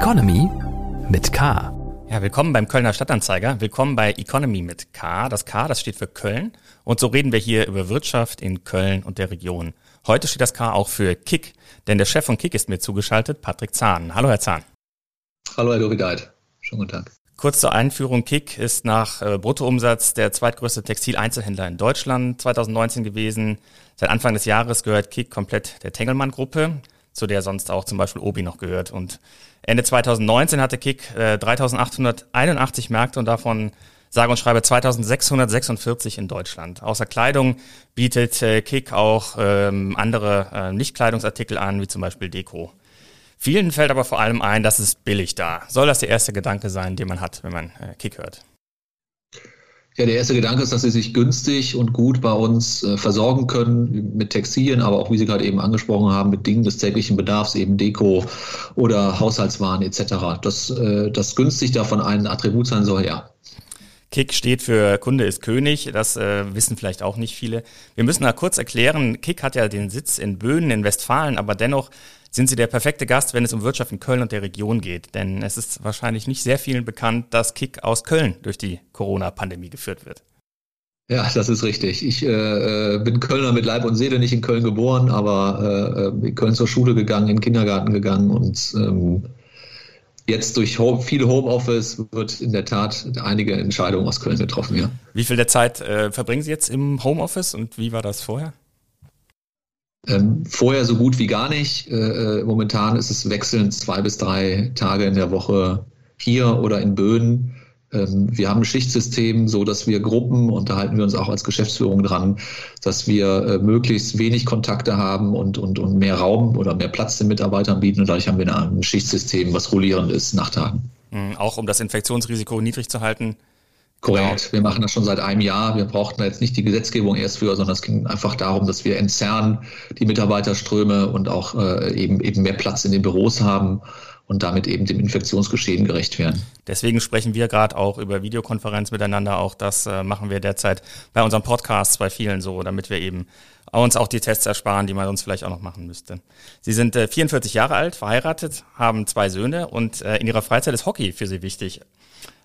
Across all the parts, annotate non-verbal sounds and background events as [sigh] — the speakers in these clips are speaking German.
Economy mit K. Ja, willkommen beim Kölner Stadtanzeiger. Willkommen bei Economy mit K. Das K, das steht für Köln. Und so reden wir hier über Wirtschaft in Köln und der Region. Heute steht das K auch für Kick, denn der Chef von Kick ist mir zugeschaltet, Patrick Zahn. Hallo, Herr Zahn. Hallo, Herr Dovideit. Schönen guten Tag. Kurz zur Einführung. Kick ist nach äh, Bruttoumsatz der zweitgrößte Textileinzelhändler in Deutschland 2019 gewesen. Seit Anfang des Jahres gehört Kick komplett der Tengelmann-Gruppe, zu der sonst auch zum Beispiel Obi noch gehört. Und Ende 2019 hatte Kick äh, 3881 Märkte und davon sage und schreibe 2646 in Deutschland. Außer Kleidung bietet äh, Kick auch ähm, andere äh, Nicht-Kleidungsartikel an, wie zum Beispiel Deko. Vielen fällt aber vor allem ein, dass es billig da. Soll das der erste Gedanke sein, den man hat, wenn man äh, Kick hört? Ja, der erste Gedanke ist, dass sie sich günstig und gut bei uns äh, versorgen können mit Textilien, aber auch, wie Sie gerade eben angesprochen haben, mit Dingen des täglichen Bedarfs, eben Deko oder Haushaltswaren etc. Dass äh, das günstig davon ein Attribut sein soll, ja. Kick steht für Kunde ist König, das äh, wissen vielleicht auch nicht viele. Wir müssen da kurz erklären, Kick hat ja den Sitz in Böhnen in Westfalen, aber dennoch sind Sie der perfekte Gast, wenn es um Wirtschaft in Köln und der Region geht. Denn es ist wahrscheinlich nicht sehr vielen bekannt, dass Kick aus Köln durch die Corona-Pandemie geführt wird. Ja, das ist richtig. Ich äh, bin Kölner mit Leib und Seele, nicht in Köln geboren, aber äh, in Köln zur Schule gegangen, in den Kindergarten gegangen und ähm, jetzt durch Home, viel Homeoffice wird in der Tat einige Entscheidungen aus Köln getroffen, ja. Wie viel der Zeit äh, verbringen Sie jetzt im Homeoffice und wie war das vorher? Ähm, vorher so gut wie gar nicht. Äh, äh, momentan ist es wechselnd zwei bis drei Tage in der Woche hier oder in Böden. Ähm, wir haben ein Schichtsystem, so dass wir Gruppen, und da halten wir uns auch als Geschäftsführung dran, dass wir äh, möglichst wenig Kontakte haben und, und, und mehr Raum oder mehr Platz den Mitarbeitern bieten. Und dadurch haben wir ein Schichtsystem, was rollierend ist nach Tagen. Mhm, auch um das Infektionsrisiko niedrig zu halten, Korrekt. Genau. Wir machen das schon seit einem Jahr. Wir brauchten jetzt nicht die Gesetzgebung erst für, sondern es ging einfach darum, dass wir entzerren die Mitarbeiterströme und auch äh, eben, eben mehr Platz in den Büros haben und damit eben dem Infektionsgeschehen gerecht werden. Deswegen sprechen wir gerade auch über Videokonferenz miteinander. Auch das äh, machen wir derzeit bei unserem Podcast bei vielen so, damit wir eben uns auch die Tests ersparen, die man uns vielleicht auch noch machen müsste. Sie sind äh, 44 Jahre alt, verheiratet, haben zwei Söhne und äh, in ihrer Freizeit ist Hockey für sie wichtig.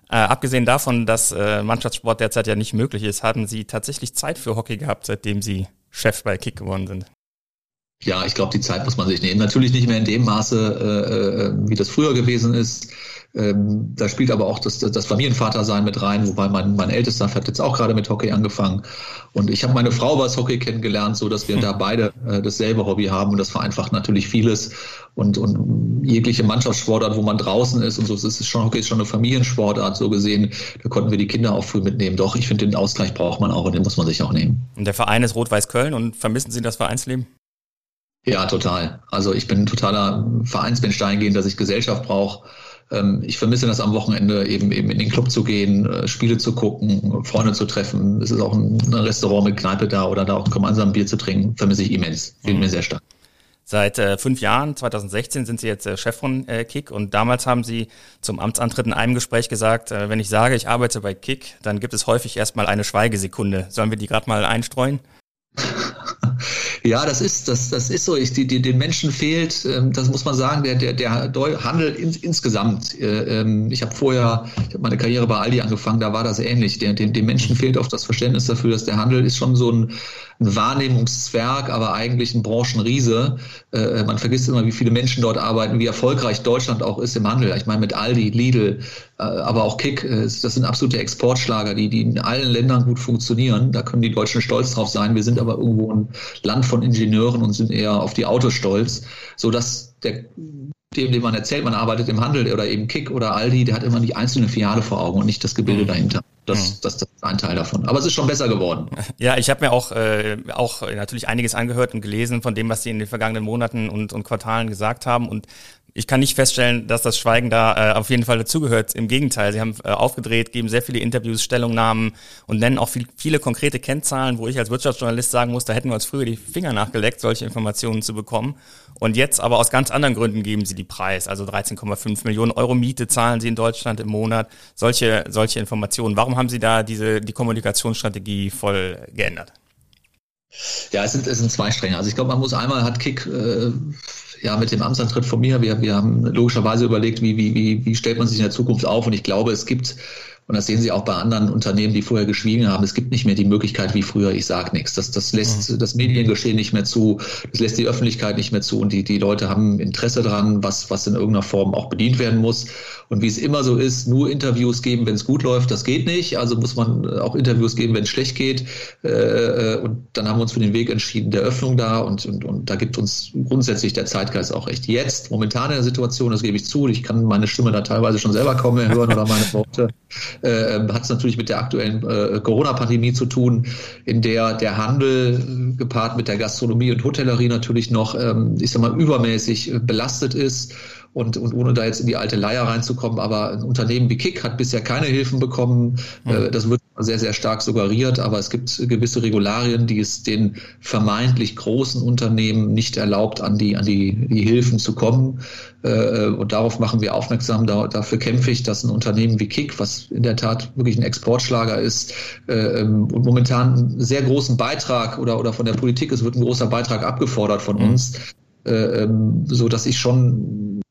Äh, abgesehen davon, dass äh, Mannschaftssport derzeit ja nicht möglich ist, haben Sie tatsächlich Zeit für Hockey gehabt, seitdem Sie Chef bei Kick geworden sind? Ja, ich glaube, die Zeit muss man sich nehmen. Natürlich nicht mehr in dem Maße, äh, äh wie das früher gewesen ist. Ähm, da spielt aber auch das, das Familienvatersein mit rein, wobei mein, mein Ältester hat jetzt auch gerade mit Hockey angefangen. Und ich habe meine Frau das Hockey kennengelernt, so dass wir da beide äh, dasselbe Hobby haben und das vereinfacht natürlich vieles. Und, und jegliche Mannschaftssportart, wo man draußen ist und so, es ist schon Hockey ist schon eine Familiensportart so gesehen. Da konnten wir die Kinder auch früh mitnehmen. Doch, ich finde, den Ausgleich braucht man auch und den muss man sich auch nehmen. Und der Verein ist Rot-Weiß Köln und vermissen Sie das Vereinsleben? Ja, total. Also ich bin totaler Vereinsmensch dahingehend, dass ich Gesellschaft brauche ich vermisse das am Wochenende, eben eben in den Club zu gehen, äh, Spiele zu gucken, Freunde zu treffen. Es ist auch ein, Restaurant mit Kneipe da oder da auch gemeinsam Bier zu trinken, vermisse ich immens. Fehlt mhm. mir sehr stark. Seit äh, fünf Jahren, 2016, sind Sie jetzt äh, Chef von äh, Kick und damals haben Sie zum Amtsantritt in einem Gespräch gesagt, äh, wenn ich sage, ich arbeite bei Kick, dann gibt es häufig erstmal eine Schweigesekunde. Sollen wir die gerade mal einstreuen? [laughs] Ja, das ist, das, das ist so. Ich, die, die, den Menschen fehlt, ähm, das muss man sagen, der, der, der Handel ins, insgesamt. Äh, ähm, ich habe vorher, ich habe meine Karriere bei Aldi angefangen, da war das ähnlich. Der, den, den Menschen fehlt oft das Verständnis dafür, dass der Handel ist schon so ein, ein Wahrnehmungszwerg, aber eigentlich ein Branchenriese. Äh, man vergisst immer, wie viele Menschen dort arbeiten, wie erfolgreich Deutschland auch ist im Handel. Ich meine, mit Aldi, Lidl, äh, aber auch Kick, äh, das sind absolute Exportschlager, die, die in allen Ländern gut funktionieren. Da können die Deutschen stolz drauf sein. Wir sind aber irgendwo ein Land von Ingenieuren und sind eher auf die Autos stolz, sodass der dem, dem man erzählt, man arbeitet im Handel oder eben Kick oder Aldi, der hat immer die einzelne Filiale vor Augen und nicht das Gebilde mhm. dahinter. Das, mhm. das, das ist ein Teil davon. Aber es ist schon besser geworden. Ja, ich habe mir auch, äh, auch natürlich einiges angehört und gelesen von dem, was Sie in den vergangenen Monaten und, und Quartalen gesagt haben. Und ich kann nicht feststellen, dass das Schweigen da äh, auf jeden Fall dazugehört. Im Gegenteil, sie haben äh, aufgedreht, geben sehr viele Interviews, Stellungnahmen und nennen auch viel, viele konkrete Kennzahlen, wo ich als Wirtschaftsjournalist sagen muss, da hätten wir uns früher die Finger nachgeleckt, solche Informationen zu bekommen. Und jetzt aber aus ganz anderen Gründen geben sie die Preis. Also 13,5 Millionen Euro Miete zahlen sie in Deutschland im Monat. Solche, solche Informationen. Warum haben Sie da diese, die Kommunikationsstrategie voll geändert? Ja, es sind, es sind zwei Stränge. Also ich glaube, man muss einmal hat Kick äh, ja, mit dem Amtsantritt von mir, wir, wir haben logischerweise überlegt, wie, wie, wie, wie stellt man sich in der Zukunft auf? Und ich glaube, es gibt und das sehen Sie auch bei anderen Unternehmen, die vorher geschwiegen haben. Es gibt nicht mehr die Möglichkeit wie früher, ich sage nichts. Das, das lässt mhm. das Mediengeschehen nicht mehr zu, das lässt die Öffentlichkeit nicht mehr zu und die, die Leute haben Interesse dran, was, was in irgendeiner Form auch bedient werden muss. Und wie es immer so ist, nur Interviews geben, wenn es gut läuft, das geht nicht. Also muss man auch Interviews geben, wenn es schlecht geht. Äh, äh, und dann haben wir uns für den Weg entschieden der Öffnung da und, und, und da gibt uns grundsätzlich der Zeitgeist auch recht. Jetzt, momentan in der Situation, das gebe ich zu, ich kann meine Stimme da teilweise schon selber kaum mehr hören oder meine Worte, äh, hat es natürlich mit der aktuellen äh, Corona-Pandemie zu tun, in der der Handel gepaart mit der Gastronomie und Hotellerie natürlich noch, ähm, ich sag mal, übermäßig belastet ist und, und ohne da jetzt in die alte Leier reinzukommen, aber ein Unternehmen wie Kick hat bisher keine Hilfen bekommen. Mhm. Das wird sehr, sehr stark suggeriert, aber es gibt gewisse Regularien, die es den vermeintlich großen Unternehmen nicht erlaubt, an die, an die, die Hilfen zu kommen. Äh, und darauf machen wir aufmerksam. dafür kämpfe ich, dass ein Unternehmen wie Kick, was in der Tat wirklich ein Exportschlager ist äh, ähm, und momentan einen sehr großen Beitrag oder, oder von der Politik, es wird ein großer Beitrag abgefordert von mhm. uns, ähm, so dass ich schon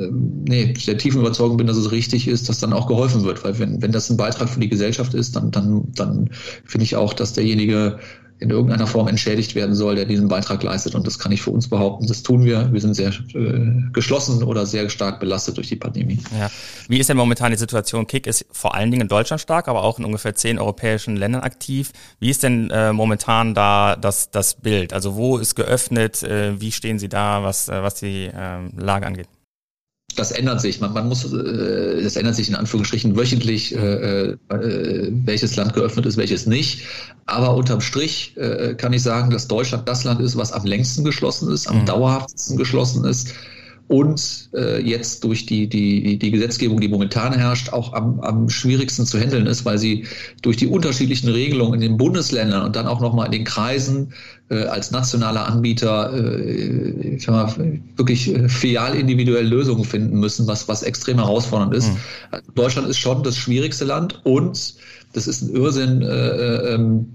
nee, der tiefen Überzeugung bin, dass es richtig ist, dass dann auch geholfen wird. Weil wenn, wenn das ein Beitrag für die Gesellschaft ist, dann, dann, dann finde ich auch, dass derjenige in irgendeiner Form entschädigt werden soll, der diesen Beitrag leistet. Und das kann ich für uns behaupten. Das tun wir. Wir sind sehr äh, geschlossen oder sehr stark belastet durch die Pandemie. Ja. Wie ist denn momentan die Situation? Kick ist vor allen Dingen in Deutschland stark, aber auch in ungefähr zehn europäischen Ländern aktiv. Wie ist denn äh, momentan da das, das Bild? Also wo ist geöffnet? Äh, wie stehen Sie da, was, äh, was die äh, Lage angeht? Das ändert sich. Man, man muss, äh, das ändert sich in Anführungsstrichen wöchentlich, äh, äh, welches Land geöffnet ist, welches nicht. Aber unterm Strich äh, kann ich sagen, dass Deutschland das Land ist, was am längsten geschlossen ist, am mhm. dauerhaftesten geschlossen ist und äh, jetzt durch die, die, die Gesetzgebung, die momentan herrscht, auch am, am schwierigsten zu handeln ist, weil sie durch die unterschiedlichen Regelungen in den Bundesländern und dann auch nochmal in den Kreisen äh, als nationaler Anbieter äh, ich sag mal, wirklich äh, filial individuell Lösungen finden müssen, was, was extrem herausfordernd ist. Mhm. Deutschland ist schon das schwierigste Land und das ist ein Irrsinn, äh, äh ähm,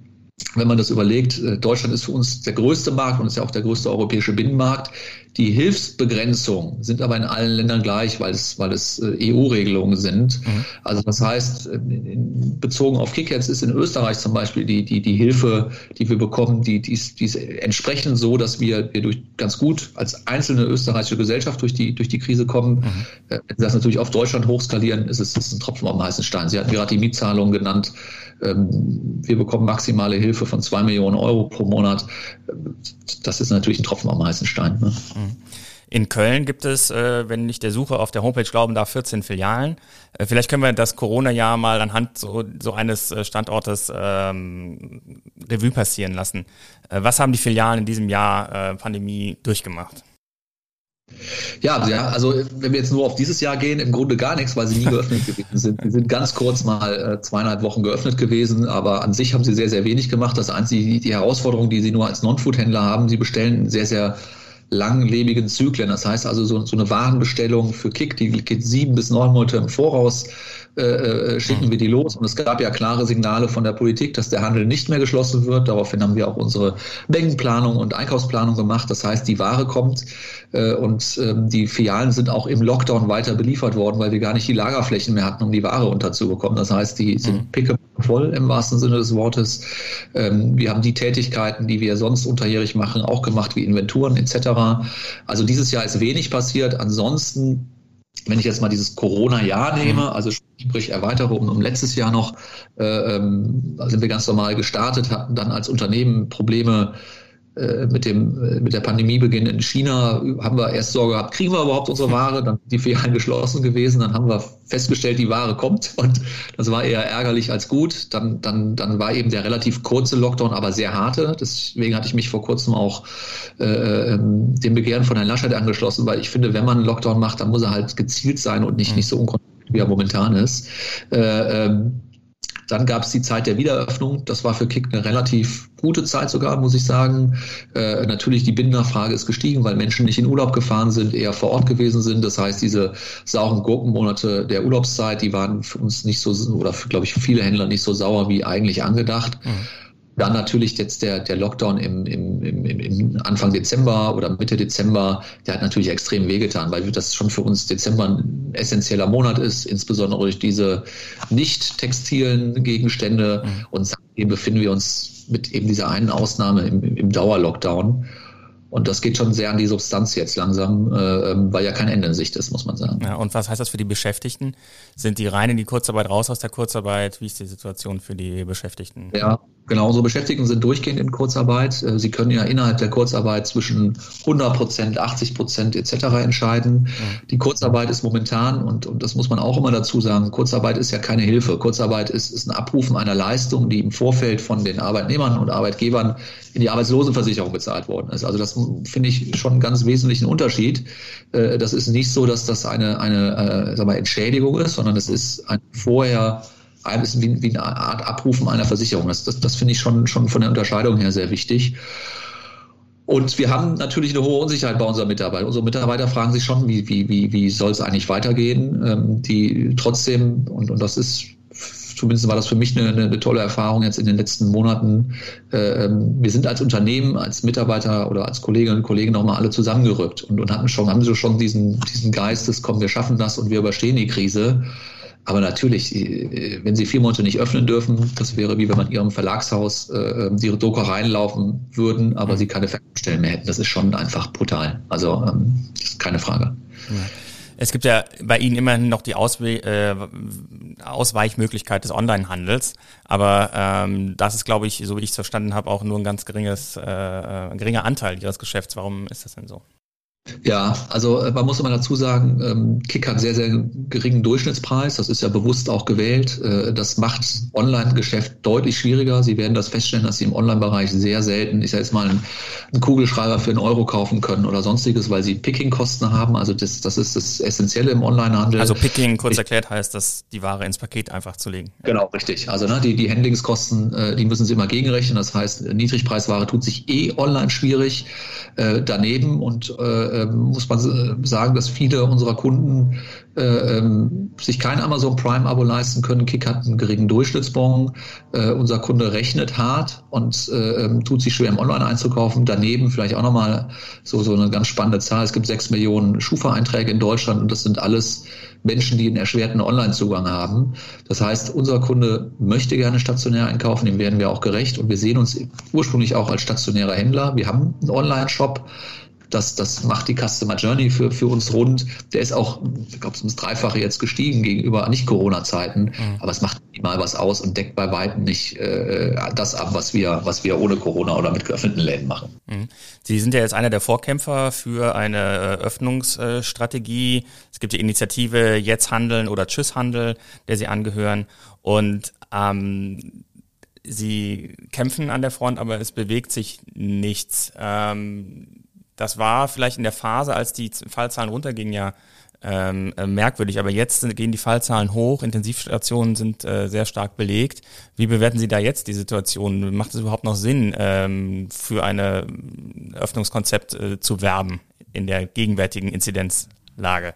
wenn man das überlegt, äh, Deutschland ist für uns der größte Markt und ist ja auch der größte europäische Binnenmarkt. Die Hilfsbegrenzungen sind aber in allen Ländern gleich, weil es, weil es äh, EU-Regelungen sind. Mhm. Also das heißt, in, bezogen auf Kickheads ist in Österreich zum Beispiel die, die, die Hilfe, die wir bekommen, die, die, ist, die ist entsprechend so, dass wir, wir durch ganz gut als einzelne österreichische Gesellschaft durch die, durch die Krise kommen. Mhm. Äh, wenn Sie das natürlich auf Deutschland hochskalieren, ist es ist ein Tropfen am heißen Stein. Sie hatten gerade die Mietzahlungen genannt. Ähm, wir bekommen maximale Hilfe von zwei Millionen Euro pro Monat. Das ist natürlich ein Tropfen am heißen Stein. Ne? Mhm. In Köln gibt es, äh, wenn ich der Suche auf der Homepage glauben darf, 14 Filialen. Äh, vielleicht können wir das Corona-Jahr mal anhand so, so eines äh, Standortes ähm, Revue passieren lassen. Was haben die Filialen in diesem Jahr äh, Pandemie durchgemacht? Ja, ja, also wenn wir jetzt nur auf dieses Jahr gehen, im Grunde gar nichts, weil sie nie [laughs] geöffnet gewesen sind. Sie sind ganz kurz mal äh, zweieinhalb Wochen geöffnet gewesen, aber an sich haben sie sehr, sehr wenig gemacht. Das einzige, die Herausforderung, die sie nur als Non-Food-Händler haben, sie bestellen sehr, sehr langlebigen Zyklen. Das heißt also, so, so eine Warenbestellung für Kick, die geht sieben bis neun Monate im Voraus äh, äh, schicken mhm. wir die los. Und es gab ja klare Signale von der Politik, dass der Handel nicht mehr geschlossen wird. Daraufhin haben wir auch unsere Mengenplanung und Einkaufsplanung gemacht. Das heißt, die Ware kommt äh, und ähm, die Filialen sind auch im Lockdown weiter beliefert worden, weil wir gar nicht die Lagerflächen mehr hatten, um die Ware unterzubekommen. Das heißt, die sind mhm. picke voll im wahrsten Sinne des Wortes. Ähm, wir haben die Tätigkeiten, die wir sonst unterjährig machen, auch gemacht, wie Inventuren etc. Also dieses Jahr ist wenig passiert. Ansonsten wenn ich jetzt mal dieses Corona-Jahr nehme, mhm. also sprich Erweiterung um letztes Jahr noch, äh, ähm, sind wir ganz normal gestartet, hatten dann als Unternehmen Probleme mit dem äh, mit der Pandemiebeginn in China haben wir erst Sorge gehabt, kriegen wir überhaupt unsere Ware? Dann die Filialen [laughs] geschlossen gewesen, dann haben wir festgestellt, die Ware kommt und das war eher ärgerlich als gut. Dann dann dann war eben der relativ kurze Lockdown, aber sehr harte. Deswegen hatte ich mich vor kurzem auch äh, ähm, dem Begehren von Herrn Laschet angeschlossen, weil ich finde, wenn man einen Lockdown macht, dann muss er halt gezielt sein und nicht nicht so unkontrolliert wie er momentan ist. Äh, ähm, dann gab es die Zeit der Wiedereröffnung. Das war für Kick eine relativ gute Zeit sogar, muss ich sagen. Äh, natürlich die Binnennachfrage ist gestiegen, weil Menschen nicht in Urlaub gefahren sind, eher vor Ort gewesen sind. Das heißt, diese sauren Gurkenmonate der Urlaubszeit, die waren für uns nicht so, oder glaube ich, viele Händler nicht so sauer wie eigentlich angedacht. Mhm. Dann natürlich jetzt der, der Lockdown im, im, im, im Anfang Dezember oder Mitte Dezember, der hat natürlich extrem wehgetan, weil das schon für uns Dezember ein essentieller Monat ist, insbesondere durch diese nicht textilen Gegenstände. Mhm. Und seitdem befinden wir uns mit eben dieser einen Ausnahme im, im Dauerlockdown. Und das geht schon sehr an die Substanz jetzt langsam, äh, ähm, weil ja kein Ende in Sicht ist, muss man sagen. Ja, und was heißt das für die Beschäftigten? Sind die rein in die Kurzarbeit, raus aus der Kurzarbeit? Wie ist die Situation für die Beschäftigten? Ja, genau. Unsere Beschäftigten sind durchgehend in Kurzarbeit. Äh, sie können ja innerhalb der Kurzarbeit zwischen 100 Prozent, 80 Prozent etc. entscheiden. Die Kurzarbeit ist momentan, und, und das muss man auch immer dazu sagen, Kurzarbeit ist ja keine Hilfe. Kurzarbeit ist, ist ein Abrufen einer Leistung, die im Vorfeld von den Arbeitnehmern und Arbeitgebern in die Arbeitslosenversicherung bezahlt worden ist. Also das finde ich schon einen ganz wesentlichen Unterschied. Äh, das ist nicht so, dass das eine, eine äh, sag mal, Entschädigung ist, sondern es ist ein vorher ein bisschen wie, wie eine Art Abrufen einer Versicherung. Das, das, das finde ich schon, schon von der Unterscheidung her sehr wichtig. Und wir haben natürlich eine hohe Unsicherheit bei unseren Mitarbeitern. Unsere Mitarbeiter fragen sich schon, wie, wie, wie, wie soll es eigentlich weitergehen? Ähm, die trotzdem, und, und das ist zumindest war das für mich eine, eine tolle Erfahrung jetzt in den letzten Monaten. Äh, ähm, wir sind als Unternehmen, als Mitarbeiter oder als Kolleginnen und Kollegen nochmal alle zusammengerückt und, und hatten schon, haben so schon diesen, diesen Geist des, komm, wir schaffen das und wir überstehen die Krise. Aber natürlich, äh, wenn Sie vier Monate nicht öffnen dürfen, das wäre wie wenn man Ihrem Verlagshaus äh, ähm, die Druckereien laufen würden, aber Sie keine Verkaufsstellen mehr hätten. Das ist schon einfach brutal. Also ähm, keine Frage. Es gibt ja bei Ihnen immerhin noch die Auswe äh, Ausweichmöglichkeit des Onlinehandels, aber ähm, das ist, glaube ich, so wie ich es verstanden habe, auch nur ein ganz geringes, äh, ein äh, geringer Anteil Ihres Geschäfts. Warum ist das denn so? Ja, also äh, man muss immer dazu sagen, ähm, Kick hat sehr, sehr geringen Durchschnittspreis. Das ist ja bewusst auch gewählt. Äh, das macht Online-Geschäft deutlich schwieriger. Sie werden das feststellen, dass Sie im Online-Bereich sehr selten, ich sage jetzt mal, einen, Kugelschreiber für einen Euro kaufen können oder sonstiges, weil Sie Picking-Kosten haben. Also das, das ist das Essentielle im Online-Handel. Also Picking, kurz erklärt, heißt, dass die Ware ins Paket einfach zu legen. Genau, richtig. Also ne, die, die Handlingskosten, äh, die müssen Sie immer gegenrechnen. Das heißt, Niedrigpreisware tut sich eh online schwierig. daneben und muss man sagen, dass viele unserer Kunden äh, ähm, sich kein Amazon Prime-Abo leisten können. Kick hat einen geringen Durchschnittsbon. Äh, unser Kunde rechnet hart und äh, ähm, tut sich schwer im Online einzukaufen. Daneben vielleicht auch nochmal so, so eine ganz spannende Zahl. Es gibt sechs Millionen Schufa-Einträge in Deutschland und das sind alles Menschen, die einen erschwerten Online-Zugang haben. Das heißt, unser Kunde möchte gerne stationär einkaufen, dem werden wir auch gerecht und wir sehen uns ursprünglich auch als stationärer Händler. Wir haben einen Online-Shop, das, das macht die Customer Journey für, für uns rund. Der ist auch, ich glaube, ums Dreifache jetzt gestiegen gegenüber Nicht-Corona-Zeiten. Mhm. Aber es macht mal was aus und deckt bei weitem nicht äh, das ab, was wir, was wir ohne Corona oder mit geöffneten Läden machen. Mhm. Sie sind ja jetzt einer der Vorkämpfer für eine äh, Öffnungsstrategie. Es gibt die Initiative Jetzt Handeln oder Tschüss Handel, der Sie angehören. Und ähm, Sie kämpfen an der Front, aber es bewegt sich nichts. Ähm, das war vielleicht in der Phase, als die Fallzahlen runtergingen, ja ähm, äh, merkwürdig. Aber jetzt sind, gehen die Fallzahlen hoch, Intensivstationen sind äh, sehr stark belegt. Wie bewerten Sie da jetzt die Situation? Macht es überhaupt noch Sinn, ähm, für ein Öffnungskonzept äh, zu werben in der gegenwärtigen Inzidenzlage?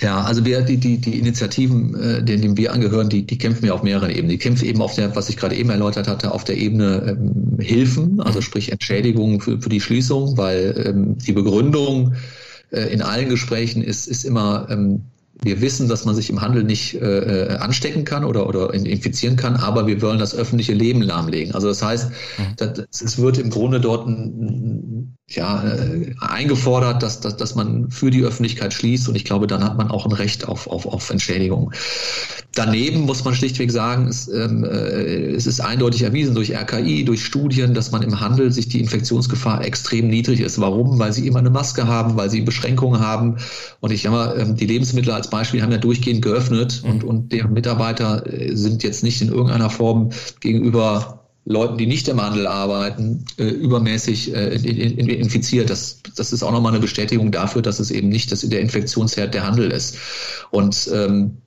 Ja, also wir, die, die, die Initiativen, äh, denen wir angehören, die, die kämpfen ja auf mehreren Ebenen. Die kämpfen eben auf der, was ich gerade eben erläutert hatte, auf der Ebene ähm, Hilfen, also sprich Entschädigungen für, für die Schließung, weil ähm, die Begründung äh, in allen Gesprächen ist, ist immer, ähm, wir wissen, dass man sich im Handel nicht äh, äh anstecken kann oder, oder infizieren kann, aber wir wollen das öffentliche Leben lahmlegen. Also das heißt, mhm. das, es wird im Grunde dort ein, ja, äh, eingefordert, dass, dass, dass man für die Öffentlichkeit schließt und ich glaube, dann hat man auch ein Recht auf, auf, auf Entschädigung. Daneben muss man schlichtweg sagen, es, ähm, äh, es ist eindeutig erwiesen durch RKI, durch Studien, dass man im Handel sich die Infektionsgefahr extrem niedrig ist. Warum? Weil sie immer eine Maske haben, weil sie Beschränkungen haben. Und ich sag mal, ähm, die Lebensmittel als Beispiel haben ja durchgehend geöffnet und, und deren Mitarbeiter äh, sind jetzt nicht in irgendeiner Form gegenüber Leuten, die nicht im Handel arbeiten, äh, übermäßig äh, infiziert. Das, das ist auch nochmal eine Bestätigung dafür, dass es eben nicht der Infektionsherd der Handel ist. Und ähm,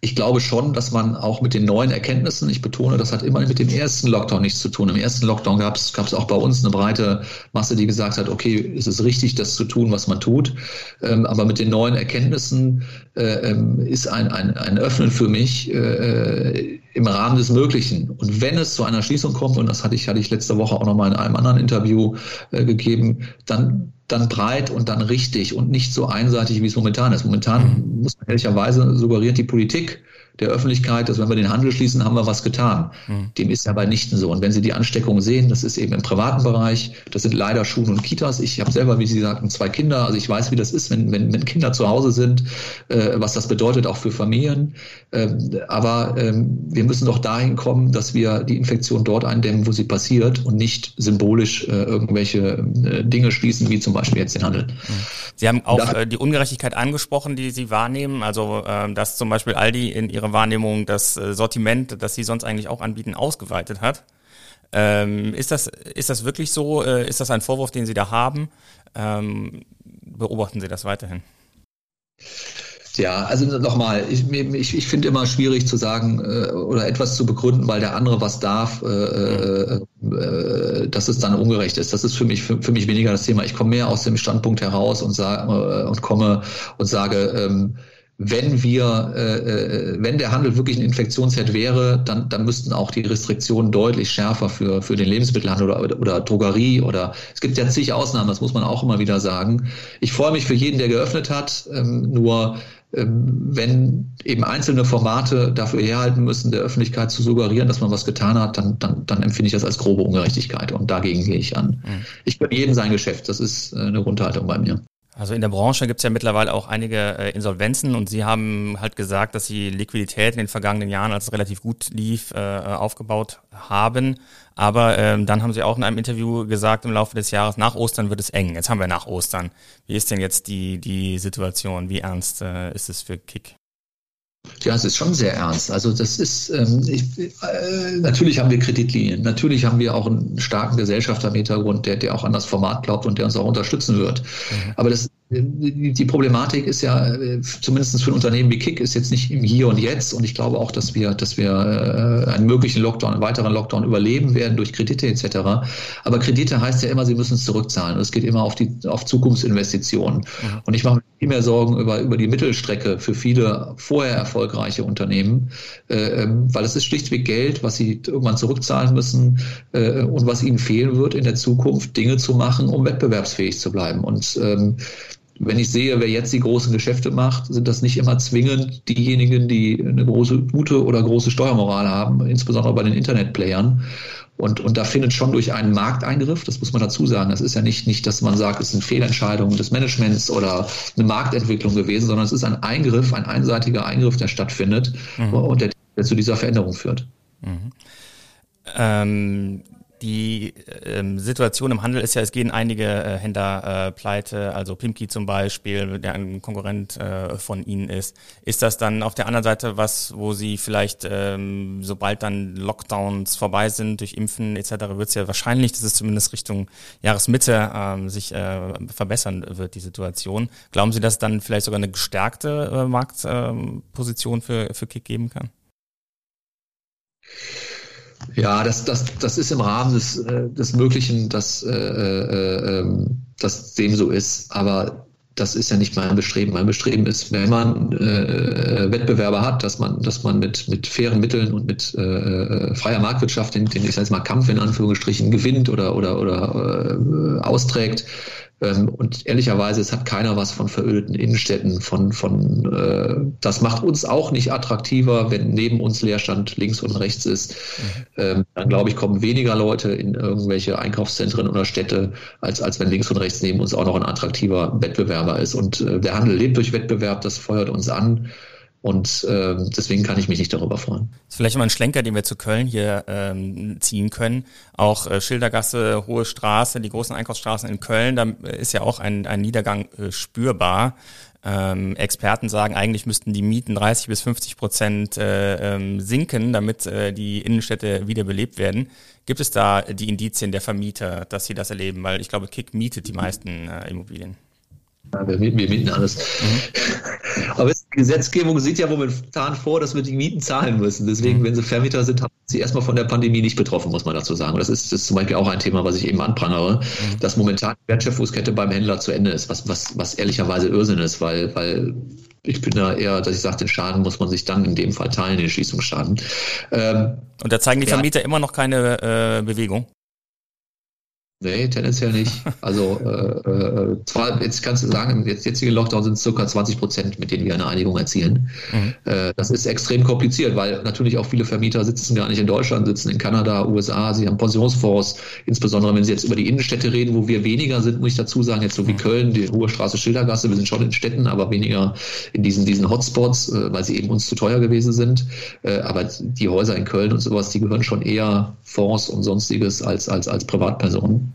ich glaube schon, dass man auch mit den neuen Erkenntnissen, ich betone, das hat immer mit dem ersten Lockdown nichts zu tun. Im ersten Lockdown gab es auch bei uns eine breite Masse, die gesagt hat, okay, es ist richtig, das zu tun, was man tut. Ähm, aber mit den neuen Erkenntnissen äh, ähm, ist ein, ein, ein Öffnen für mich äh, im Rahmen des Möglichen. Und wenn es zu einer Schließung kommt, und das hatte ich, hatte ich letzte Woche auch nochmal in einem anderen Interview äh, gegeben, dann dann breit und dann richtig und nicht so einseitig, wie es momentan ist. Momentan mhm. muss man ehrlicherweise suggeriert die Politik der Öffentlichkeit, dass wenn wir den Handel schließen, haben wir was getan. Mhm. Dem ist ja bei nichten so. Und wenn Sie die Ansteckung sehen, das ist eben im privaten Bereich, das sind leider Schulen und Kitas. Ich habe selber, wie Sie sagten, zwei Kinder. Also ich weiß, wie das ist, wenn, wenn, wenn Kinder zu Hause sind, äh, was das bedeutet auch für Familien. Ähm, aber ähm, wir müssen doch dahin kommen, dass wir die Infektion dort eindämmen, wo sie passiert und nicht symbolisch äh, irgendwelche äh, Dinge schließen, wie zum Beispiel jetzt den Handel. Sie haben auch äh, die Ungerechtigkeit angesprochen, die Sie wahrnehmen. Also äh, dass zum Beispiel Aldi in ihrer Wahrnehmung das äh, Sortiment, das sie sonst eigentlich auch anbieten, ausgeweitet hat. Ähm, ist, das, ist das wirklich so? Äh, ist das ein Vorwurf, den Sie da haben? Ähm, beobachten Sie das weiterhin? Ja, also nochmal, ich, ich, ich finde immer schwierig zu sagen äh, oder etwas zu begründen, weil der andere was darf, äh, äh, äh, dass es dann ungerecht ist. Das ist für mich für, für mich weniger das Thema. Ich komme mehr aus dem Standpunkt heraus und sage äh, und komme und sage, ähm, wenn wir, äh, äh, wenn der Handel wirklich ein Infektionsherd wäre, dann, dann müssten auch die Restriktionen deutlich schärfer für, für den Lebensmittelhandel oder, oder Drogerie oder es gibt ja zig Ausnahmen, das muss man auch immer wieder sagen. Ich freue mich für jeden, der geöffnet hat, ähm, nur wenn eben einzelne Formate dafür herhalten müssen, der Öffentlichkeit zu suggerieren, dass man was getan hat, dann, dann, dann empfinde ich das als grobe Ungerechtigkeit und dagegen gehe ich an. Mhm. Ich gönne jedem sein Geschäft, das ist äh, eine Grundhaltung bei mir. Also in der Branche gibt es ja mittlerweile auch einige äh, Insolvenzen und Sie haben halt gesagt, dass Sie Liquidität in den vergangenen Jahren, als es relativ gut lief, äh, aufgebaut haben. Aber ähm, dann haben Sie auch in einem Interview gesagt, im Laufe des Jahres, nach Ostern wird es eng. Jetzt haben wir nach Ostern. Wie ist denn jetzt die, die Situation? Wie ernst äh, ist es für Kick? Ja, es ist schon sehr ernst. Also das ist, ähm, ich, äh, natürlich haben wir Kreditlinien, natürlich haben wir auch einen starken Gesellschafter im Hintergrund, der, der auch an das Format glaubt und der uns auch unterstützen wird. Mhm. Aber das die Problematik ist ja, äh, zumindest für ein Unternehmen wie Kick, ist jetzt nicht im Hier und Jetzt. Und ich glaube auch, dass wir, dass wir äh, einen möglichen Lockdown, einen weiteren Lockdown überleben werden durch Kredite etc. Aber Kredite heißt ja immer, sie müssen es zurückzahlen. Und es geht immer auf die auf Zukunftsinvestitionen. Mhm. Und ich mache mir viel mehr Sorgen über, über die Mittelstrecke für viele vorher erfolgreiche Unternehmen, äh, ähm, weil es ist schlichtweg Geld, was sie irgendwann zurückzahlen müssen äh, und was ihnen fehlen wird in der Zukunft, Dinge zu machen, um wettbewerbsfähig zu bleiben. Und ähm, wenn ich sehe, wer jetzt die großen Geschäfte macht, sind das nicht immer zwingend diejenigen, die eine große, gute oder große Steuermoral haben, insbesondere bei den Internetplayern. Und, und da findet schon durch einen Markteingriff, das muss man dazu sagen, das ist ja nicht, nicht, dass man sagt, es sind Fehlentscheidungen des Managements oder eine Marktentwicklung gewesen, sondern es ist ein Eingriff, ein einseitiger Eingriff, der stattfindet mhm. und der, der, zu dieser Veränderung führt. Mhm. Ähm, die ähm, Situation im Handel ist ja, es gehen einige äh, Händler äh, pleite, also Pimki zum Beispiel, der ein Konkurrent äh, von Ihnen ist. Ist das dann auf der anderen Seite was, wo Sie vielleicht, ähm, sobald dann Lockdowns vorbei sind durch Impfen etc., wird es ja wahrscheinlich, dass es zumindest Richtung Jahresmitte ähm, sich äh, verbessern wird, die Situation. Glauben Sie, dass es dann vielleicht sogar eine gestärkte äh, Marktposition für, für Kick geben kann? Ja, das, das, das ist im Rahmen des, äh, des Möglichen, dass, äh, äh, ähm, dass dem so ist. Aber das ist ja nicht mein Bestreben. Mein Bestreben ist, wenn man äh, Wettbewerber hat, dass man, dass man mit, mit fairen Mitteln und mit äh, äh freier Marktwirtschaft den, den ich sage jetzt mal Kampf in Anführungsstrichen gewinnt oder, oder, oder äh, austrägt. Ähm, und ehrlicherweise, es hat keiner was von verölten Innenstädten, von, von äh, das macht uns auch nicht attraktiver, wenn neben uns Leerstand links und rechts ist. Mhm. Ähm, dann glaube ich, kommen weniger Leute in irgendwelche Einkaufszentren oder Städte, als, als wenn links und rechts neben uns auch noch ein attraktiver Wettbewerber ist. Und äh, der Handel lebt durch Wettbewerb, das feuert uns an. Und äh, deswegen kann ich mich nicht darüber freuen. Das ist vielleicht mal ein Schlenker, den wir zu Köln hier ähm, ziehen können. Auch äh, Schildergasse, Hohe Straße, die großen Einkaufsstraßen in Köln, da ist ja auch ein, ein Niedergang äh, spürbar. Ähm, Experten sagen, eigentlich müssten die Mieten 30 bis 50 Prozent äh, ähm, sinken, damit äh, die Innenstädte wiederbelebt werden. Gibt es da die Indizien der Vermieter, dass sie das erleben? Weil ich glaube, Kick mietet die meisten äh, Immobilien. Ja, wir, mieten, wir mieten alles. Mhm. Aber die Gesetzgebung sieht ja momentan vor, dass wir die Mieten zahlen müssen. Deswegen, mhm. wenn sie Vermieter sind, haben sie erstmal von der Pandemie nicht betroffen, muss man dazu sagen. Das ist, das ist zum Beispiel auch ein Thema, was ich eben anprangere, mhm. dass momentan die Wertschöpfungskette beim Händler zu Ende ist, was, was, was ehrlicherweise Irrsinn ist, weil, weil ich bin da eher, dass ich sage, den Schaden muss man sich dann in dem Fall teilen, den Schließungsschaden. Ähm, Und da zeigen die Vermieter ja. immer noch keine äh, Bewegung? Nee, tendenziell nicht. Also [laughs] äh, äh, zwar, jetzt kannst du sagen, im jetzigen Lockdown sind es circa 20 Prozent, mit denen wir eine Einigung erzielen. Mhm. Äh, das ist extrem kompliziert, weil natürlich auch viele Vermieter sitzen gar nicht in Deutschland, sitzen in Kanada, USA, sie haben Pensionsfonds, insbesondere wenn sie jetzt über die Innenstädte reden, wo wir weniger sind, muss ich dazu sagen, jetzt so wie mhm. Köln, die Hohe Straße, Schildergasse, wir sind schon in Städten, aber weniger in diesen, diesen Hotspots, äh, weil sie eben uns zu teuer gewesen sind. Äh, aber die Häuser in Köln und sowas, die gehören schon eher Fonds und sonstiges als, als, als Privatpersonen.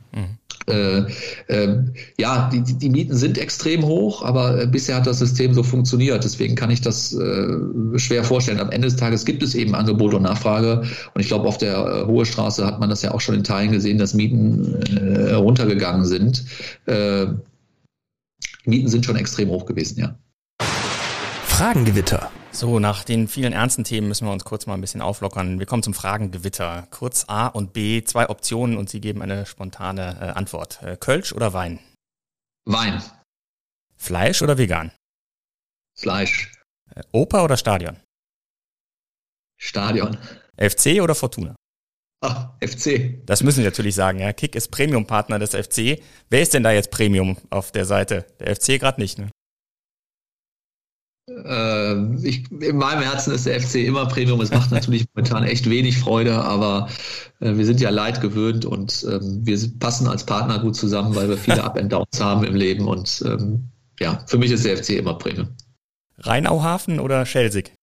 Äh, äh, ja, die, die Mieten sind extrem hoch, aber äh, bisher hat das System so funktioniert. Deswegen kann ich das äh, schwer vorstellen. Am Ende des Tages gibt es eben Angebot und Nachfrage. Und ich glaube, auf der äh, Hohe Straße hat man das ja auch schon in Teilen gesehen, dass Mieten äh, runtergegangen sind. Mieten sind schon extrem hoch gewesen, ja. Fragengewitter. So, nach den vielen ernsten Themen müssen wir uns kurz mal ein bisschen auflockern. Wir kommen zum Fragengewitter. Kurz A und B, zwei Optionen und Sie geben eine spontane äh, Antwort. Äh, Kölsch oder Wein? Wein. Fleisch oder vegan? Fleisch. Äh, Oper oder Stadion? Stadion. FC oder Fortuna? Ach, FC. Das müssen Sie natürlich sagen, ja. Kick ist Premium-Partner des FC. Wer ist denn da jetzt Premium auf der Seite? Der FC gerade nicht, ne? Äh, ich, in meinem Herzen ist der FC immer Premium. Es macht natürlich momentan echt wenig Freude, aber äh, wir sind ja leid gewöhnt und ähm, wir passen als Partner gut zusammen, weil wir viele Up and Downs haben im Leben und ähm, ja, für mich ist der FC immer Premium. Rheinauhafen oder Schelsig?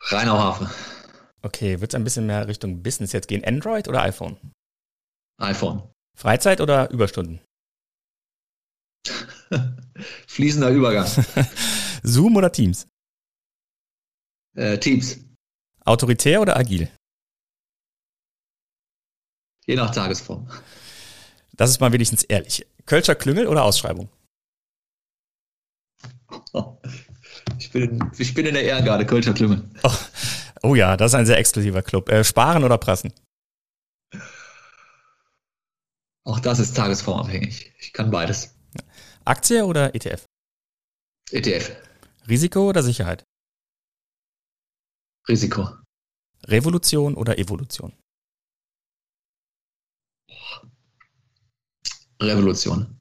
Rheinauhafen. Okay, wird es ein bisschen mehr Richtung Business jetzt gehen? Android oder iPhone? iPhone. Freizeit oder Überstunden? [laughs] [laughs] Fließender Übergang. [laughs] Zoom oder Teams? Äh, Teams. Autoritär oder agil? Je nach Tagesform. Das ist mal wenigstens ehrlich. Kölscher Klüngel oder Ausschreibung? [laughs] Ich bin, ich bin in der Ehrgarde, Kölscher Klüngel. Oh, oh, ja, das ist ein sehr exklusiver Club. Äh, sparen oder prassen? Auch das ist tagesformabhängig. Ich kann beides. Aktie oder ETF? ETF. Risiko oder Sicherheit? Risiko. Revolution oder Evolution? Revolution.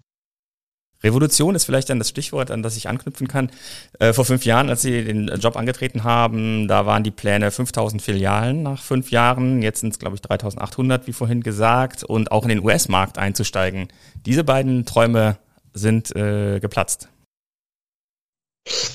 Revolution ist vielleicht dann das Stichwort, an das ich anknüpfen kann. Äh, vor fünf Jahren, als Sie den Job angetreten haben, da waren die Pläne 5000 Filialen nach fünf Jahren. Jetzt sind es, glaube ich, 3800, wie vorhin gesagt, und auch in den US-Markt einzusteigen. Diese beiden Träume sind äh, geplatzt.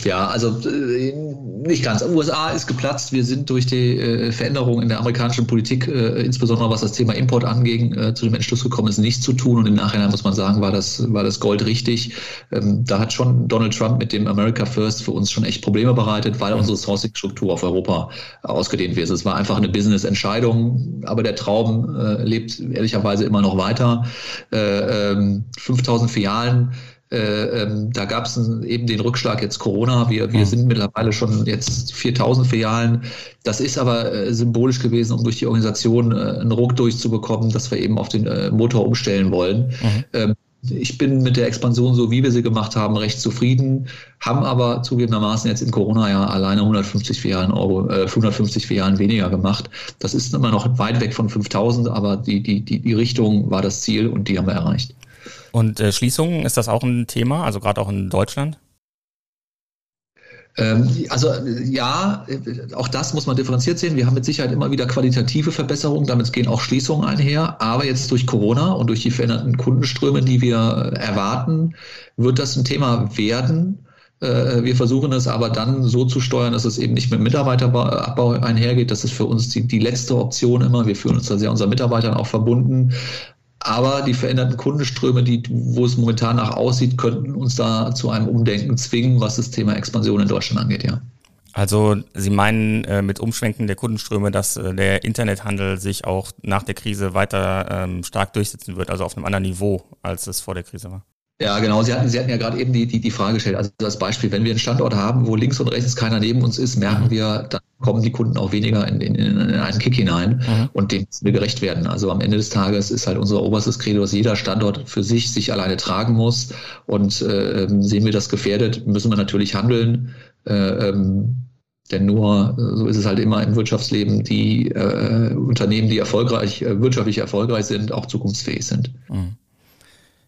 Ja, also äh, nicht ganz. USA ist geplatzt. Wir sind durch die äh, Veränderung in der amerikanischen Politik, äh, insbesondere was das Thema Import anging, äh, zu dem Entschluss gekommen, es nicht zu tun. Und im Nachhinein muss man sagen, war das, war das Gold richtig. Ähm, da hat schon Donald Trump mit dem America First für uns schon echt Probleme bereitet, weil unsere Sourcing-Struktur auf Europa ausgedehnt wird. Es war einfach eine Business-Entscheidung, aber der Traum lebt ehrlicherweise immer noch weiter. Äh, ähm, 5000 Filialen äh, ähm, da gab es eben den Rückschlag jetzt Corona. Wir, wir mhm. sind mittlerweile schon jetzt 4000 Filialen. Das ist aber äh, symbolisch gewesen, um durch die Organisation äh, einen Ruck durchzubekommen, dass wir eben auf den äh, Motor umstellen wollen. Mhm. Ähm, ich bin mit der Expansion, so wie wir sie gemacht haben, recht zufrieden, haben aber zugegebenermaßen jetzt im Corona-Jahr alleine 150 Filialen Euro, äh, 150 Filialen weniger gemacht. Das ist immer noch weit weg von 5000, aber die, die, die, die Richtung war das Ziel und die haben wir erreicht. Und äh, Schließungen, ist das auch ein Thema, also gerade auch in Deutschland? Ähm, also ja, auch das muss man differenziert sehen. Wir haben mit Sicherheit immer wieder qualitative Verbesserungen, damit gehen auch Schließungen einher. Aber jetzt durch Corona und durch die veränderten Kundenströme, die wir erwarten, wird das ein Thema werden. Äh, wir versuchen es aber dann so zu steuern, dass es eben nicht mit Mitarbeiterabbau einhergeht. Das ist für uns die, die letzte Option immer. Wir fühlen uns da sehr unseren Mitarbeitern auch verbunden. Aber die veränderten Kundenströme, die, wo es momentan nach aussieht, könnten uns da zu einem Umdenken zwingen, was das Thema Expansion in Deutschland angeht, ja. Also Sie meinen äh, mit Umschwenken der Kundenströme, dass äh, der Internethandel sich auch nach der Krise weiter ähm, stark durchsetzen wird, also auf einem anderen Niveau, als es vor der Krise war? Ja, genau. Sie hatten, Sie hatten ja gerade eben die, die, die Frage gestellt. Also das Beispiel, wenn wir einen Standort haben, wo links und rechts keiner neben uns ist, merken mhm. wir, dann kommen die Kunden auch weniger in, in, in einen Kick hinein mhm. und dem müssen wir gerecht werden. Also am Ende des Tages ist halt unser oberstes Credo, dass jeder Standort für sich sich alleine tragen muss. Und äh, sehen wir das gefährdet, müssen wir natürlich handeln. Äh, ähm, denn nur, so ist es halt immer im Wirtschaftsleben, die äh, Unternehmen, die erfolgreich, äh, wirtschaftlich erfolgreich sind, auch zukunftsfähig sind. Mhm.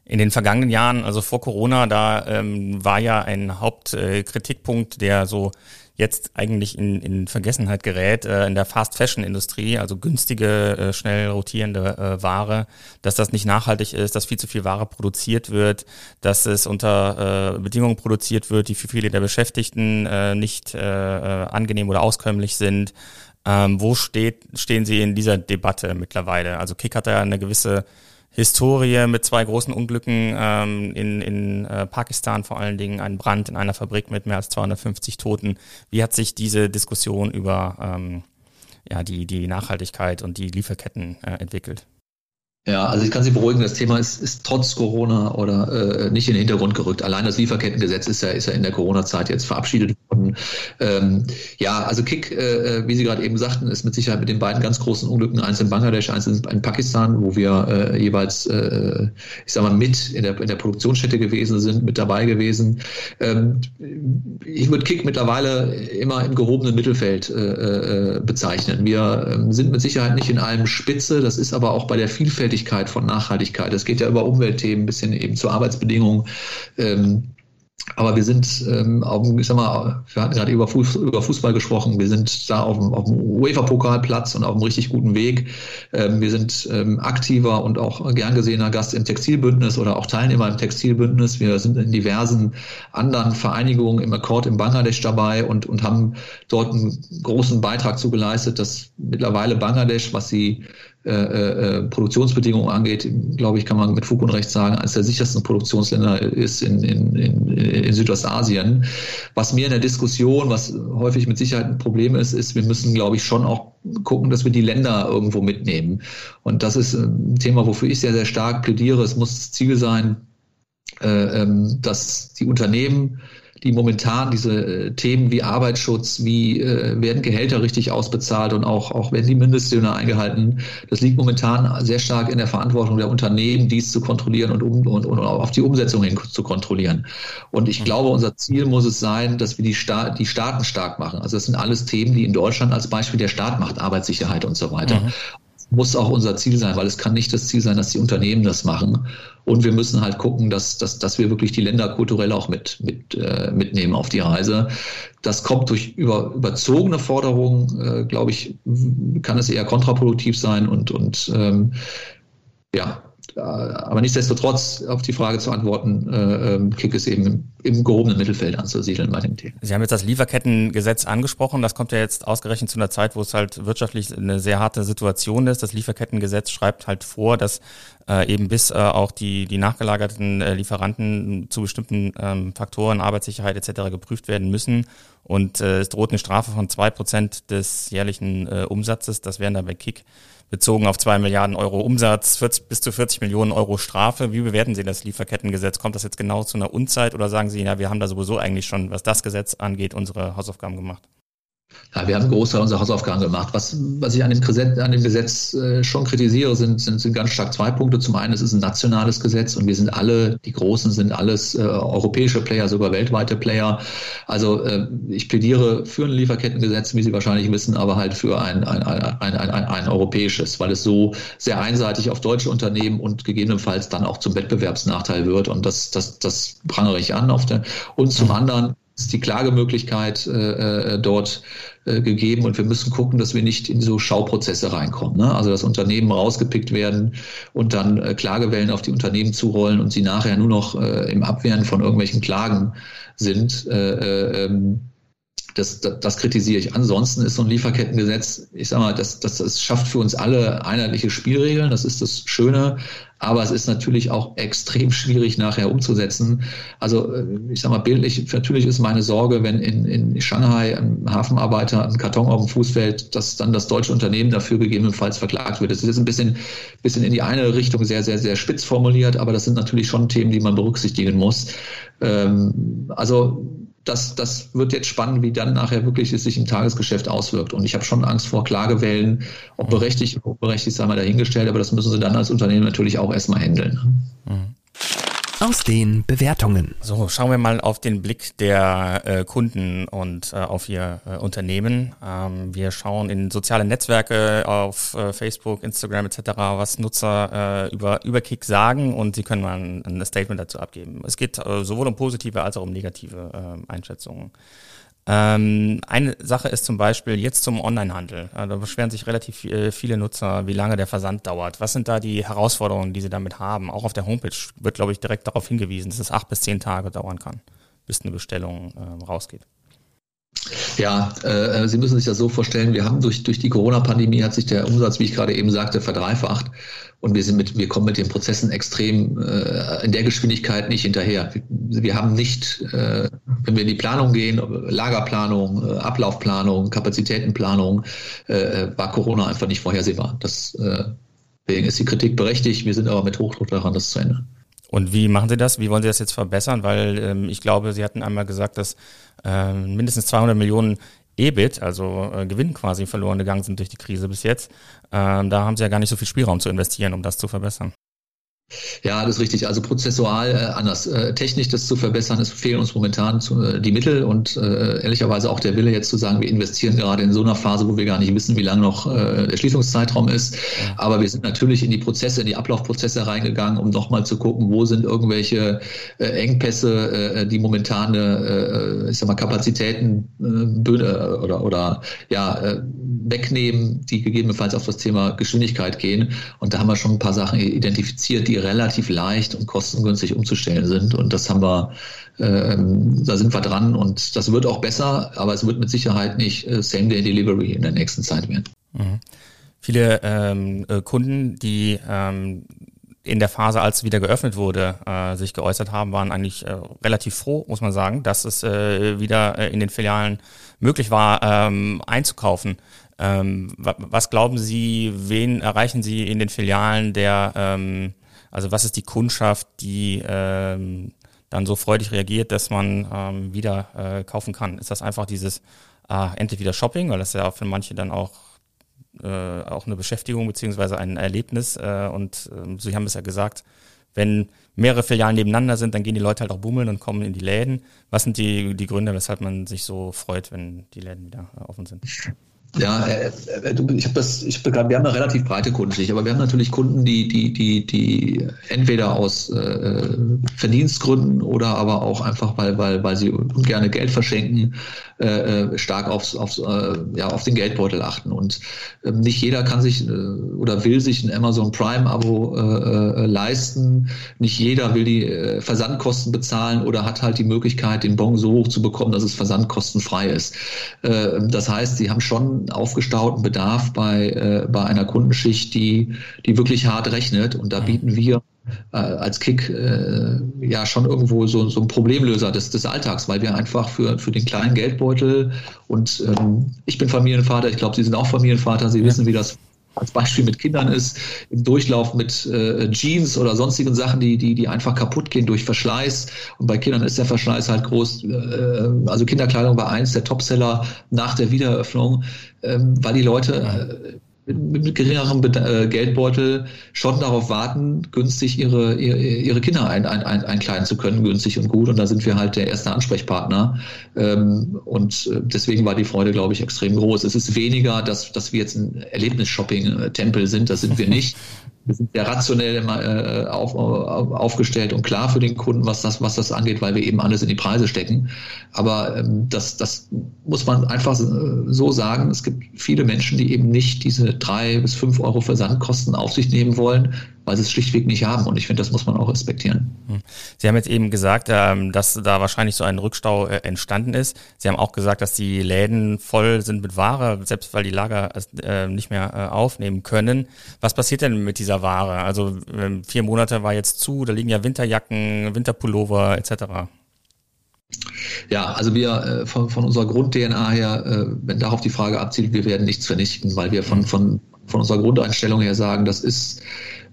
In den vergangenen Jahren, also vor Corona, da ähm, war ja ein Hauptkritikpunkt, äh, der so jetzt eigentlich in, in Vergessenheit gerät, äh, in der Fast-Fashion-Industrie, also günstige, äh, schnell rotierende äh, Ware, dass das nicht nachhaltig ist, dass viel zu viel Ware produziert wird, dass es unter äh, Bedingungen produziert wird, die für viele der Beschäftigten äh, nicht äh, äh angenehm oder auskömmlich sind. Ähm, wo steht, stehen Sie in dieser Debatte mittlerweile? Also Kick hat ja eine gewisse Historie mit zwei großen Unglücken ähm, in, in äh, Pakistan vor allen Dingen, ein Brand in einer Fabrik mit mehr als 250 Toten. Wie hat sich diese Diskussion über ähm, ja, die, die Nachhaltigkeit und die Lieferketten äh, entwickelt? Ja, also ich kann Sie beruhigen, das Thema ist, ist trotz Corona oder äh, nicht in den Hintergrund gerückt. Allein das Lieferkettengesetz ist ja, ist ja in der Corona-Zeit jetzt verabschiedet worden. Ähm, ja, also Kick, äh, wie Sie gerade eben sagten, ist mit Sicherheit mit den beiden ganz großen Unglücken, eins in Bangladesch, eins in Pakistan, wo wir äh, jeweils, äh, ich sag mal, mit in der, in der Produktionsstätte gewesen sind, mit dabei gewesen. Ähm, ich würde Kick mittlerweile immer im gehobenen Mittelfeld äh, äh, bezeichnen. Wir äh, sind mit Sicherheit nicht in allem Spitze, das ist aber auch bei der Vielfalt Vielfältigkeit von Nachhaltigkeit. Es geht ja über Umweltthemen bis hin eben zu Arbeitsbedingungen. Ähm, aber wir sind, ähm, auf, ich sag mal, wir hatten gerade über, Fuß, über Fußball gesprochen. Wir sind da auf dem, auf dem UEFA-Pokalplatz und auf einem richtig guten Weg. Ähm, wir sind ähm, aktiver und auch gern gesehener Gast im Textilbündnis oder auch Teilnehmer im Textilbündnis. Wir sind in diversen anderen Vereinigungen im Akkord in Bangladesch dabei und, und haben dort einen großen Beitrag zu geleistet, dass mittlerweile Bangladesch, was sie äh, äh, Produktionsbedingungen angeht, glaube ich, kann man mit Fug und Recht sagen, eines der sichersten Produktionsländer ist in, in, in, in Südostasien. Was mir in der Diskussion, was häufig mit Sicherheit ein Problem ist, ist, wir müssen, glaube ich, schon auch gucken, dass wir die Länder irgendwo mitnehmen. Und das ist ein Thema, wofür ich sehr, sehr stark plädiere. Es muss das Ziel sein, äh, ähm, dass die Unternehmen die momentan diese äh, Themen wie Arbeitsschutz, wie äh, werden Gehälter richtig ausbezahlt und auch, auch werden die Mindestlöhne eingehalten. Das liegt momentan sehr stark in der Verantwortung der Unternehmen, dies zu kontrollieren und, um, und, und auf die Umsetzung hin zu kontrollieren. Und ich mhm. glaube, unser Ziel muss es sein, dass wir die, Sta die Staaten stark machen. Also das sind alles Themen, die in Deutschland als Beispiel der Staat macht, Arbeitssicherheit und so weiter. Mhm muss auch unser Ziel sein, weil es kann nicht das Ziel sein, dass die Unternehmen das machen. Und wir müssen halt gucken, dass, dass, dass wir wirklich die Länder kulturell auch mit, mit, äh, mitnehmen auf die Reise. Das kommt durch über, überzogene Forderungen, äh, glaube ich, kann es eher kontraproduktiv sein und, und ähm, ja, aber nichtsdestotrotz auf die Frage zu antworten, äh, ähm, Kick ist eben im, im gehobenen Mittelfeld anzusiedeln bei dem Thema. Sie haben jetzt das Lieferkettengesetz angesprochen. Das kommt ja jetzt ausgerechnet zu einer Zeit, wo es halt wirtschaftlich eine sehr harte Situation ist. Das Lieferkettengesetz schreibt halt vor, dass äh, eben bis äh, auch die, die nachgelagerten äh, Lieferanten zu bestimmten ähm, Faktoren, Arbeitssicherheit etc. geprüft werden müssen. Und äh, es droht eine Strafe von zwei Prozent des jährlichen äh, Umsatzes. Das wären dann bei Kick bezogen auf zwei Milliarden Euro Umsatz, 40, bis zu 40 Millionen Euro Strafe. Wie bewerten Sie das Lieferkettengesetz? Kommt das jetzt genau zu einer Unzeit oder sagen Sie, ja, wir haben da sowieso eigentlich schon, was das Gesetz angeht, unsere Hausaufgaben gemacht? Ja, wir haben einen Großteil unserer Hausaufgaben gemacht. Was, was ich an dem Gesetz, an dem Gesetz äh, schon kritisiere, sind, sind, sind ganz stark zwei Punkte. Zum einen, es ist ein nationales Gesetz und wir sind alle, die Großen sind alles äh, europäische Player, sogar weltweite Player. Also äh, ich plädiere für ein Lieferkettengesetz, wie Sie wahrscheinlich wissen, aber halt für ein, ein, ein, ein, ein, ein, ein europäisches, weil es so sehr einseitig auf deutsche Unternehmen und gegebenenfalls dann auch zum Wettbewerbsnachteil wird. Und das, das, das prangere ich an. Auf der, und zum anderen ist die Klagemöglichkeit äh, äh, dort äh, gegeben und wir müssen gucken, dass wir nicht in so Schauprozesse reinkommen. Ne? Also dass Unternehmen rausgepickt werden und dann äh, Klagewellen auf die Unternehmen zurollen und sie nachher nur noch äh, im Abwehren von irgendwelchen Klagen sind. Äh, äh, ähm, das, das, das kritisiere ich. Ansonsten ist so ein Lieferkettengesetz, ich sage mal, das, das, das schafft für uns alle einheitliche Spielregeln. Das ist das Schöne aber es ist natürlich auch extrem schwierig nachher umzusetzen. Also äh, ich sage mal bildlich, natürlich ist meine Sorge, wenn in, in Shanghai ein Hafenarbeiter einen Karton auf dem Fuß fällt, dass dann das deutsche Unternehmen dafür gegebenenfalls verklagt wird. Das ist ein bisschen, bisschen in die eine Richtung sehr, sehr, sehr spitz formuliert, aber das sind natürlich schon Themen, die man berücksichtigen muss. Ähm, also das, das wird jetzt spannend, wie dann nachher wirklich es sich im Tagesgeschäft auswirkt. Und ich habe schon Angst vor Klagewellen, ob berechtigt, ob berechtigt, sei mal dahingestellt, aber das müssen sie dann als Unternehmen natürlich auch erstmal handeln. Mhm aus den Bewertungen. So, schauen wir mal auf den Blick der äh, Kunden und äh, auf ihr äh, Unternehmen. Ähm, wir schauen in soziale Netzwerke auf äh, Facebook, Instagram etc., was Nutzer äh, über, über Kick sagen und sie können mal ein, ein Statement dazu abgeben. Es geht äh, sowohl um positive als auch um negative Einschätzungen. Ähm, eine Sache ist zum Beispiel jetzt zum Onlinehandel. Äh, da beschweren sich relativ äh, viele Nutzer, wie lange der Versand dauert. Was sind da die Herausforderungen, die sie damit haben? Auch auf der Homepage wird, glaube ich, direkt darauf hingewiesen, dass es acht bis zehn Tage dauern kann, bis eine Bestellung äh, rausgeht. Ja, äh, Sie müssen sich das so vorstellen, wir haben durch, durch die Corona-Pandemie hat sich der Umsatz, wie ich gerade eben sagte, verdreifacht und wir sind mit, wir kommen mit den Prozessen extrem äh, in der Geschwindigkeit nicht hinterher. Wir, wir haben nicht, äh, wenn wir in die Planung gehen, Lagerplanung, äh, Ablaufplanung, Kapazitätenplanung, äh, war Corona einfach nicht vorhersehbar. Das, äh, deswegen ist die Kritik berechtigt, wir sind aber mit Hochdruck daran, das zu ändern. Und wie machen Sie das? Wie wollen Sie das jetzt verbessern? Weil ähm, ich glaube, Sie hatten einmal gesagt, dass ähm, mindestens 200 Millionen EBIT, also äh, Gewinn quasi verloren gegangen sind durch die Krise bis jetzt. Ähm, da haben Sie ja gar nicht so viel Spielraum zu investieren, um das zu verbessern. Ja, das ist richtig. Also prozessual äh, anders. Äh, technisch das zu verbessern, es fehlen uns momentan zu, äh, die Mittel und äh, ehrlicherweise auch der Wille jetzt zu sagen, wir investieren gerade in so einer Phase, wo wir gar nicht wissen, wie lange noch äh, der Schließungszeitraum ist. Aber wir sind natürlich in die Prozesse, in die Ablaufprozesse reingegangen, um nochmal zu gucken, wo sind irgendwelche äh, Engpässe, die momentane, ich sag mal, Kapazitäten oder, oder ja, wegnehmen, die gegebenenfalls auf das Thema Geschwindigkeit gehen. Und da haben wir schon ein paar Sachen identifiziert, die relativ leicht und kostengünstig umzustellen sind. Und das haben wir, ähm, da sind wir dran und das wird auch besser, aber es wird mit Sicherheit nicht äh, Same-Day-Delivery in der nächsten Zeit werden. Mhm. Viele ähm, äh, Kunden, die ähm, in der Phase, als wieder geöffnet wurde, äh, sich geäußert haben, waren eigentlich äh, relativ froh, muss man sagen, dass es äh, wieder äh, in den Filialen möglich war, ähm, einzukaufen. Ähm, was glauben Sie, wen erreichen Sie in den Filialen, der ähm, also was ist die Kundschaft, die ähm, dann so freudig reagiert, dass man ähm, wieder äh, kaufen kann? Ist das einfach dieses äh, endlich wieder Shopping, weil das ja für manche dann auch äh, auch eine Beschäftigung beziehungsweise ein Erlebnis äh, und äh, Sie haben es ja gesagt, wenn mehrere Filialen nebeneinander sind, dann gehen die Leute halt auch bummeln und kommen in die Läden. Was sind die, die Gründe, weshalb man sich so freut, wenn die Läden wieder offen sind? Ja, äh, äh ich habe das, ich hab, wir haben eine relativ breite Kundenschicht, aber wir haben natürlich Kunden, die, die, die, die entweder aus äh, Verdienstgründen oder aber auch einfach, weil, weil, weil sie gerne Geld verschenken, äh, äh, stark aufs, aufs, äh, ja, auf den Geldbeutel achten. Und äh, nicht jeder kann sich äh, oder will sich ein Amazon Prime-Abo äh, äh, leisten. Nicht jeder will die äh, Versandkosten bezahlen oder hat halt die Möglichkeit, den Bon so hoch zu bekommen, dass es versandkostenfrei ist. Äh, das heißt, sie haben schon aufgestauten Bedarf bei, äh, bei einer Kundenschicht, die, die wirklich hart rechnet. Und da bieten wir äh, als Kick äh, ja schon irgendwo so, so ein Problemlöser des, des Alltags, weil wir einfach für, für den kleinen Geldbeutel und ähm, ich bin Familienvater, ich glaube, Sie sind auch Familienvater, Sie ja. wissen, wie das als Beispiel mit Kindern ist, im Durchlauf mit äh, Jeans oder sonstigen Sachen, die, die, die einfach kaputt gehen durch Verschleiß. Und bei Kindern ist der Verschleiß halt groß. Äh, also Kinderkleidung war eins der Topseller nach der Wiedereröffnung, ähm, weil die Leute äh, mit, geringerem äh, Geldbeutel schon darauf warten, günstig ihre, ihre, ihre Kinder ein, ein, ein, einkleiden zu können, günstig und gut. Und da sind wir halt der erste Ansprechpartner. Ähm, und äh, deswegen war die Freude, glaube ich, extrem groß. Es ist weniger, dass, dass wir jetzt ein Erlebnis-Shopping-Tempel sind, das sind wir nicht. [laughs] Wir sind sehr rationell äh, auf, auf, aufgestellt und klar für den Kunden, was das, was das angeht, weil wir eben alles in die Preise stecken. Aber ähm, das, das muss man einfach so sagen. Es gibt viele Menschen, die eben nicht diese drei bis fünf Euro Versandkosten auf sich nehmen wollen, weil sie es schlichtweg nicht haben. Und ich finde, das muss man auch respektieren. Hm. Sie haben jetzt eben gesagt, ähm, dass da wahrscheinlich so ein Rückstau äh, entstanden ist. Sie haben auch gesagt, dass die Läden voll sind mit Ware, selbst weil die Lager es äh, nicht mehr äh, aufnehmen können. Was passiert denn mit dieser Ware? Also ähm, vier Monate war jetzt zu, da liegen ja Winterjacken, Winterpullover etc. Ja, also wir von, von unserer Grund-DNA her, wenn darauf die Frage abzielt, wir werden nichts vernichten, weil wir von, von, von unserer Grundeinstellung her sagen, das ist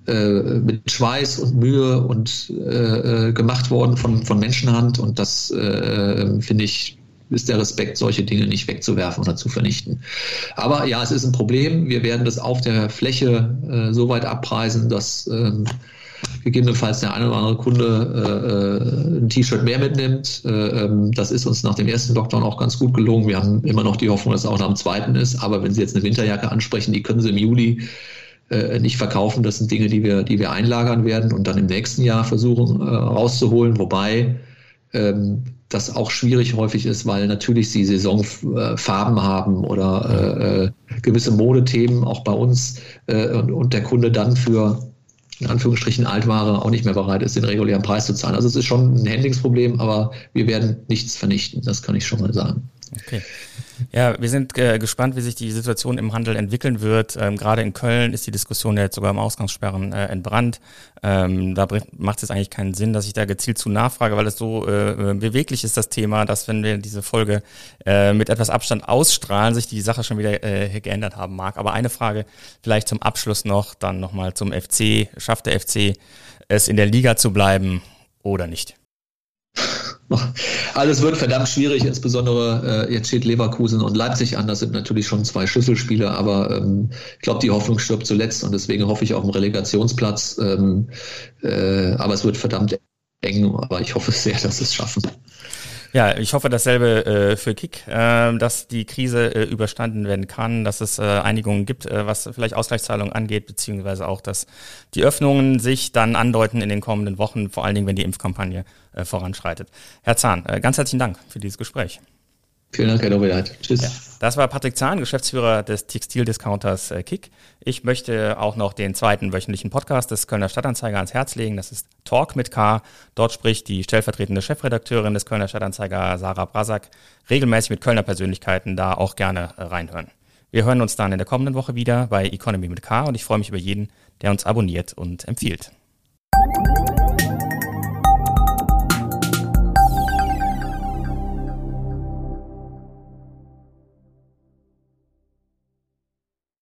mit Schweiß und Mühe und äh, äh, gemacht worden von, von Menschenhand. Und das äh, finde ich ist der Respekt, solche Dinge nicht wegzuwerfen oder zu vernichten. Aber ja, es ist ein Problem. Wir werden das auf der Fläche äh, so weit abpreisen, dass ähm, gegebenenfalls der eine oder andere Kunde äh, ein T-Shirt mehr mitnimmt. Äh, ähm, das ist uns nach dem ersten Lockdown auch ganz gut gelungen. Wir haben immer noch die Hoffnung, dass es auch nach dem zweiten ist. Aber wenn Sie jetzt eine Winterjacke ansprechen, die können Sie im Juli äh, nicht verkaufen. Das sind Dinge, die wir, die wir einlagern werden und dann im nächsten Jahr versuchen äh, rauszuholen, wobei ähm, das auch schwierig häufig ist, weil natürlich sie Saisonfarben haben oder äh, äh, gewisse Modethemen auch bei uns äh, und, und der Kunde dann für in Anführungsstrichen Altware auch nicht mehr bereit ist, den regulären Preis zu zahlen. Also es ist schon ein Handlingsproblem, aber wir werden nichts vernichten, das kann ich schon mal sagen. Okay. Ja, wir sind äh, gespannt, wie sich die Situation im Handel entwickeln wird. Ähm, Gerade in Köln ist die Diskussion ja jetzt sogar im Ausgangssperren äh, entbrannt. Ähm, da macht es eigentlich keinen Sinn, dass ich da gezielt zu nachfrage, weil es so äh, beweglich ist, das Thema, dass wenn wir diese Folge äh, mit etwas Abstand ausstrahlen, sich die Sache schon wieder äh, geändert haben mag. Aber eine Frage vielleicht zum Abschluss noch, dann nochmal zum FC. Schafft der FC es in der Liga zu bleiben oder nicht? [laughs] Alles wird verdammt schwierig, insbesondere äh, jetzt steht Leverkusen und Leipzig an. Das sind natürlich schon zwei Schlüsselspiele, aber ähm, ich glaube, die Hoffnung stirbt zuletzt und deswegen hoffe ich auf einen Relegationsplatz. Ähm, äh, aber es wird verdammt eng, aber ich hoffe sehr, dass es schaffen. Ja, ich hoffe dasselbe äh, für Kick, äh, dass die Krise äh, überstanden werden kann, dass es äh, Einigungen gibt, äh, was vielleicht Ausgleichszahlungen angeht, beziehungsweise auch, dass die Öffnungen sich dann andeuten in den kommenden Wochen, vor allen Dingen, wenn die Impfkampagne äh, voranschreitet. Herr Zahn, äh, ganz herzlichen Dank für dieses Gespräch. Vielen Dank, Herr Doppelheit. Tschüss. Ja, das war Patrick Zahn, Geschäftsführer des Textildiscounters äh, Kick. Ich möchte auch noch den zweiten wöchentlichen Podcast des Kölner Stadtanzeiger ans Herz legen. Das ist Talk mit K. Dort spricht die stellvertretende Chefredakteurin des Kölner Stadtanzeiger, Sarah Brasak, regelmäßig mit Kölner Persönlichkeiten. Da auch gerne äh, reinhören. Wir hören uns dann in der kommenden Woche wieder bei Economy mit K und ich freue mich über jeden, der uns abonniert und empfiehlt.